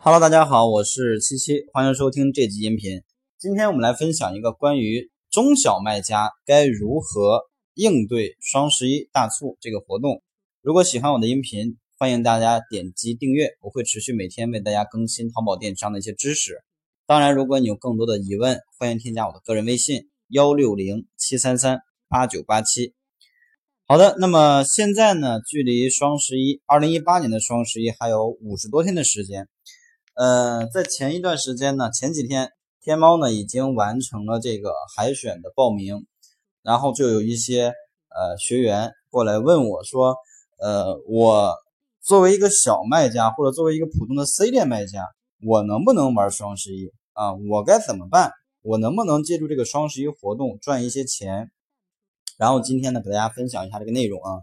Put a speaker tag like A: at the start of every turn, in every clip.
A: Hello，大家好，我是七七，欢迎收听这集音频。今天我们来分享一个关于中小卖家该如何应对双十一大促这个活动。如果喜欢我的音频，欢迎大家点击订阅，我会持续每天为大家更新淘宝电商的一些知识。当然，如果你有更多的疑问，欢迎添加我的个人微信幺六零七三三八九八七。好的，那么现在呢，距离双十一，二零一八年的双十一还有五十多天的时间。呃，在前一段时间呢，前几天天猫呢已经完成了这个海选的报名，然后就有一些呃学员过来问我说，呃，我作为一个小卖家或者作为一个普通的 C 店卖家，我能不能玩双十一啊？我该怎么办？我能不能借助这个双十一活动赚一些钱？然后今天呢，给大家分享一下这个内容啊。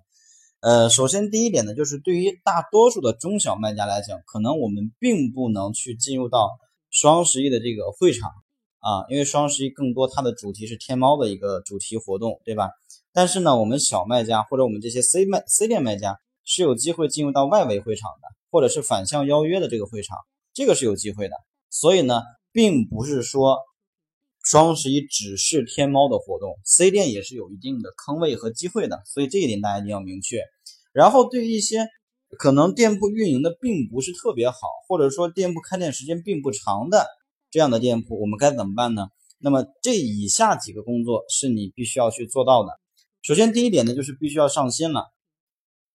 A: 呃，首先第一点呢，就是对于大多数的中小卖家来讲，可能我们并不能去进入到双十一的这个会场啊，因为双十一更多它的主题是天猫的一个主题活动，对吧？但是呢，我们小卖家或者我们这些 C 卖 C 店卖家是有机会进入到外围会场的，或者是反向邀约的这个会场，这个是有机会的。所以呢，并不是说。双十一只是天猫的活动，C 店也是有一定的坑位和机会的，所以这一点大家一定要明确。然后对于一些可能店铺运营的并不是特别好，或者说店铺开店时间并不长的这样的店铺，我们该怎么办呢？那么这以下几个工作是你必须要去做到的。首先第一点呢，就是必须要上新了，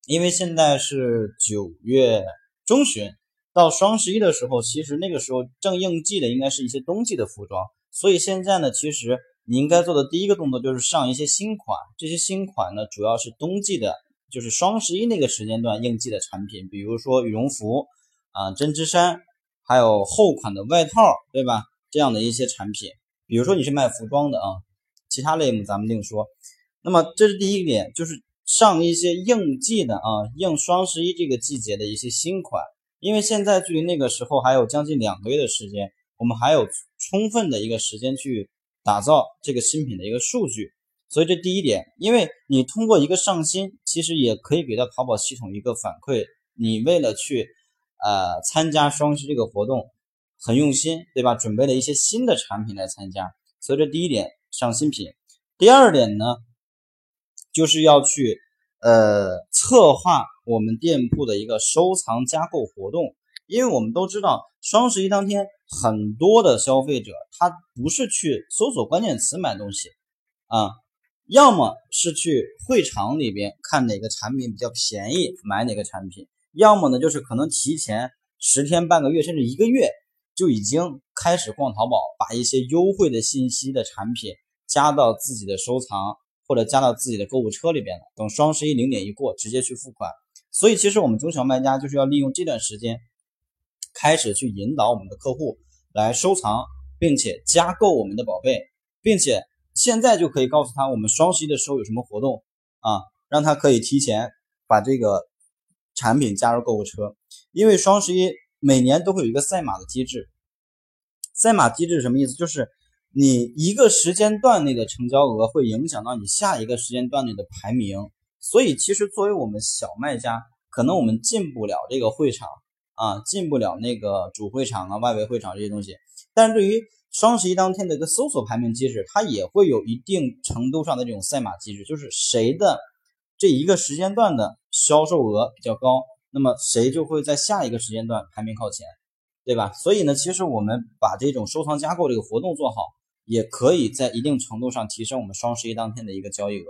A: 因为现在是九月中旬，到双十一的时候，其实那个时候正应季的应该是一些冬季的服装。所以现在呢，其实你应该做的第一个动作就是上一些新款。这些新款呢，主要是冬季的，就是双十一那个时间段应季的产品，比如说羽绒服啊、针织衫，还有厚款的外套，对吧？这样的一些产品。比如说你是卖服装的啊，其他类目咱们另说。那么这是第一点，就是上一些应季的啊，应双十一这个季节的一些新款。因为现在距离那个时候还有将近两个月的时间。我们还有充分的一个时间去打造这个新品的一个数据，所以这第一点，因为你通过一个上新，其实也可以给到淘宝系统一个反馈，你为了去呃参加双十一这个活动，很用心，对吧？准备了一些新的产品来参加，所以这第一点上新品。第二点呢，就是要去呃策划我们店铺的一个收藏加购活动。因为我们都知道，双十一当天很多的消费者他不是去搜索关键词买东西啊，要么是去会场里边看哪个产品比较便宜买哪个产品，要么呢就是可能提前十天半个月甚至一个月就已经开始逛淘宝，把一些优惠的信息的产品加到自己的收藏或者加到自己的购物车里边了，等双十一零点一过直接去付款。所以其实我们中小卖家就是要利用这段时间。开始去引导我们的客户来收藏，并且加购我们的宝贝，并且现在就可以告诉他我们双十一的时候有什么活动啊，让他可以提前把这个产品加入购物车。因为双十一每年都会有一个赛马的机制，赛马机制什么意思？就是你一个时间段内的成交额会影响到你下一个时间段内的排名。所以其实作为我们小卖家，可能我们进不了这个会场。啊，进不了那个主会场啊、外围会场这些东西。但是对于双十一当天的一个搜索排名机制，它也会有一定程度上的这种赛马机制，就是谁的这一个时间段的销售额比较高，那么谁就会在下一个时间段排名靠前，对吧？所以呢，其实我们把这种收藏加购这个活动做好，也可以在一定程度上提升我们双十一当天的一个交易额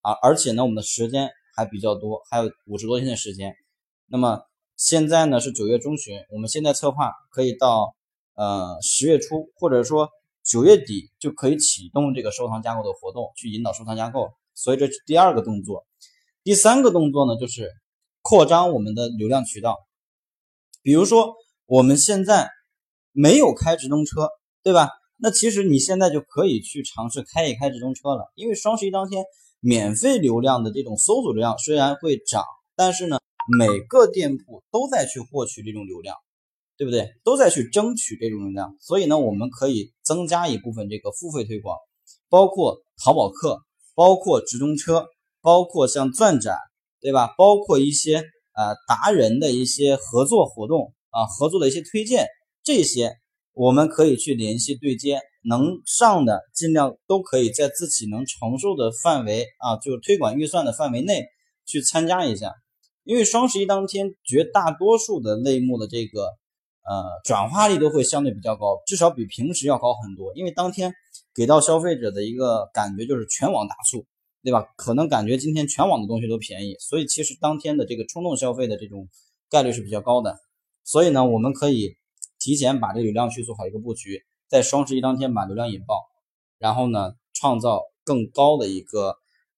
A: 啊。而且呢，我们的时间还比较多，还有五十多天的时间，那么。现在呢是九月中旬，我们现在策划可以到呃十月初，或者说九月底就可以启动这个收藏加购的活动，去引导收藏加购。所以这是第二个动作。第三个动作呢，就是扩张我们的流量渠道。比如说我们现在没有开直通车，对吧？那其实你现在就可以去尝试开一开直通车了，因为双十一当天免费流量的这种搜索流量虽然会涨，但是呢。每个店铺都在去获取这种流量，对不对？都在去争取这种流量，所以呢，我们可以增加一部分这个付费推广，包括淘宝客，包括直通车，包括像钻展，对吧？包括一些呃达人的一些合作活动啊合作的一些推荐，这些我们可以去联系对接，能上的尽量都可以在自己能承受的范围啊，就是推广预算的范围内去参加一下。因为双十一当天，绝大多数的类目的这个呃转化率都会相对比较高，至少比平时要高很多。因为当天给到消费者的一个感觉就是全网大促，对吧？可能感觉今天全网的东西都便宜，所以其实当天的这个冲动消费的这种概率是比较高的。所以呢，我们可以提前把这个流量去做好一个布局，在双十一当天把流量引爆，然后呢，创造更高的一个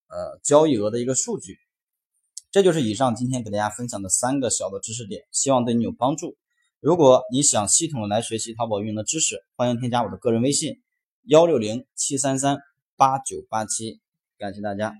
A: 呃交易额的一个数据。这就是以上今天给大家分享的三个小的知识点，希望对你有帮助。如果你想系统的来学习淘宝运营的知识，欢迎添加我的个人微信：幺六零七三三八九八七。感谢大家。